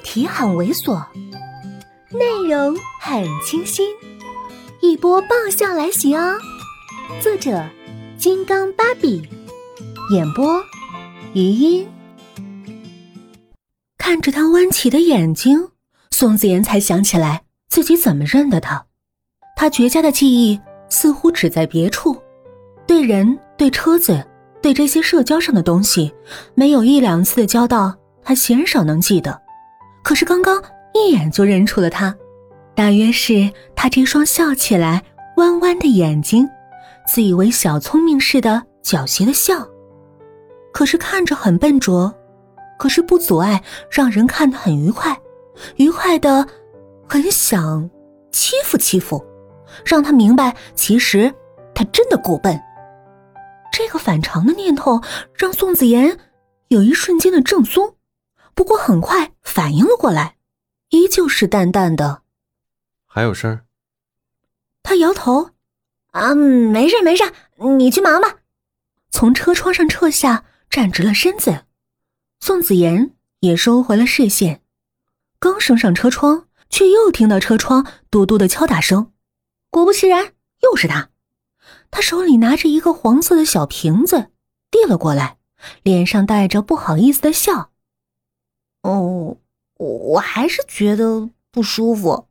题很猥琐，内容很清新，一波爆笑来袭哦！作者：金刚芭比，演播：余音。看着他弯起的眼睛，宋子妍才想起来自己怎么认得他。他绝佳的记忆似乎只在别处，对人、对车子、对这些社交上的东西，没有一两次的交道。他鲜少能记得，可是刚刚一眼就认出了他，大约是他这双笑起来弯弯的眼睛，自以为小聪明似的狡黠的笑。可是看着很笨拙，可是不阻碍让人看得很愉快，愉快的很想欺负欺负，让他明白其实他真的够笨。这个反常的念头让宋子妍有一瞬间的怔忪。不过很快反应了过来，依旧是淡淡的。还有事儿？他摇头，啊，没事没事，你去忙吧。从车窗上撤下，站直了身子。宋子妍也收回了视线，刚升上车窗，却又听到车窗嘟嘟的敲打声。果不其然，又是他。他手里拿着一个黄色的小瓶子，递了过来，脸上带着不好意思的笑。哦，我还是觉得不舒服。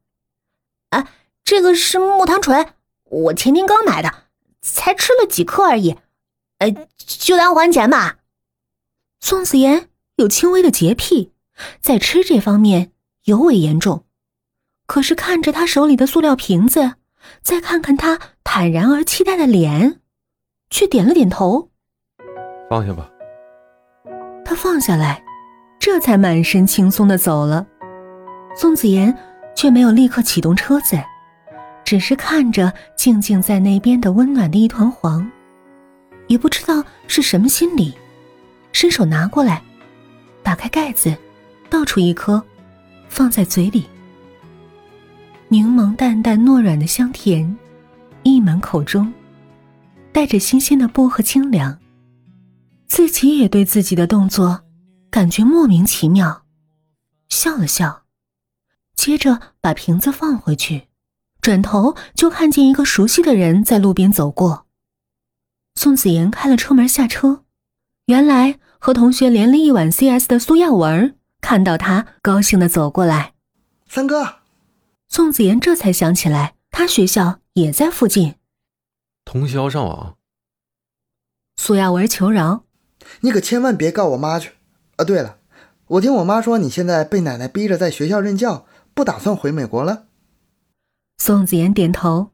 哎，这个是木糖醇，我前天刚买的，才吃了几颗而已。呃，就当还钱吧。宋子妍有轻微的洁癖，在吃这方面尤为严重。可是看着他手里的塑料瓶子，再看看他坦然而期待的脸，却点了点头。放下吧。他放下来。这才满身轻松的走了，宋子妍却没有立刻启动车子，只是看着静静在那边的温暖的一团黄，也不知道是什么心理，伸手拿过来，打开盖子，倒出一颗，放在嘴里。柠檬淡淡糯软的香甜，溢满口中，带着新鲜的薄荷清凉。自己也对自己的动作。感觉莫名其妙，笑了笑，接着把瓶子放回去，转头就看见一个熟悉的人在路边走过。宋子妍开了车门下车，原来和同学连了一晚 CS 的苏亚文看到他，高兴的走过来。三哥，宋子妍这才想起来，他学校也在附近，通宵上网。苏亚文求饶：“你可千万别告我妈去。”啊，对了，我听我妈说你现在被奶奶逼着在学校任教，不打算回美国了。宋子妍点头，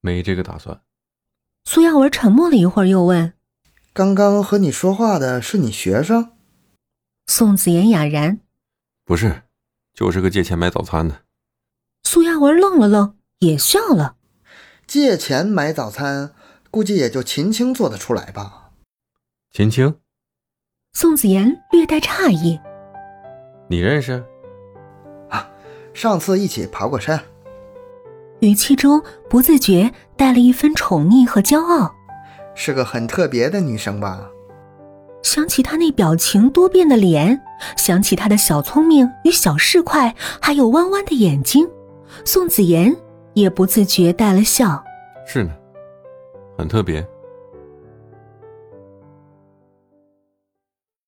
没这个打算。苏耀文沉默了一会儿，又问：“刚刚和你说话的是你学生？”宋子妍哑然：“不是，就是个借钱买早餐的。”苏耀文愣了愣，也笑了：“借钱买早餐，估计也就秦青做得出来吧？”秦青。宋子妍略带诧异：“你认识？啊，上次一起爬过山。”语气中不自觉带了一分宠溺和骄傲。是个很特别的女生吧？想起她那表情多变的脸，想起她的小聪明与小市侩，还有弯弯的眼睛，宋子妍也不自觉带了笑。是呢，很特别。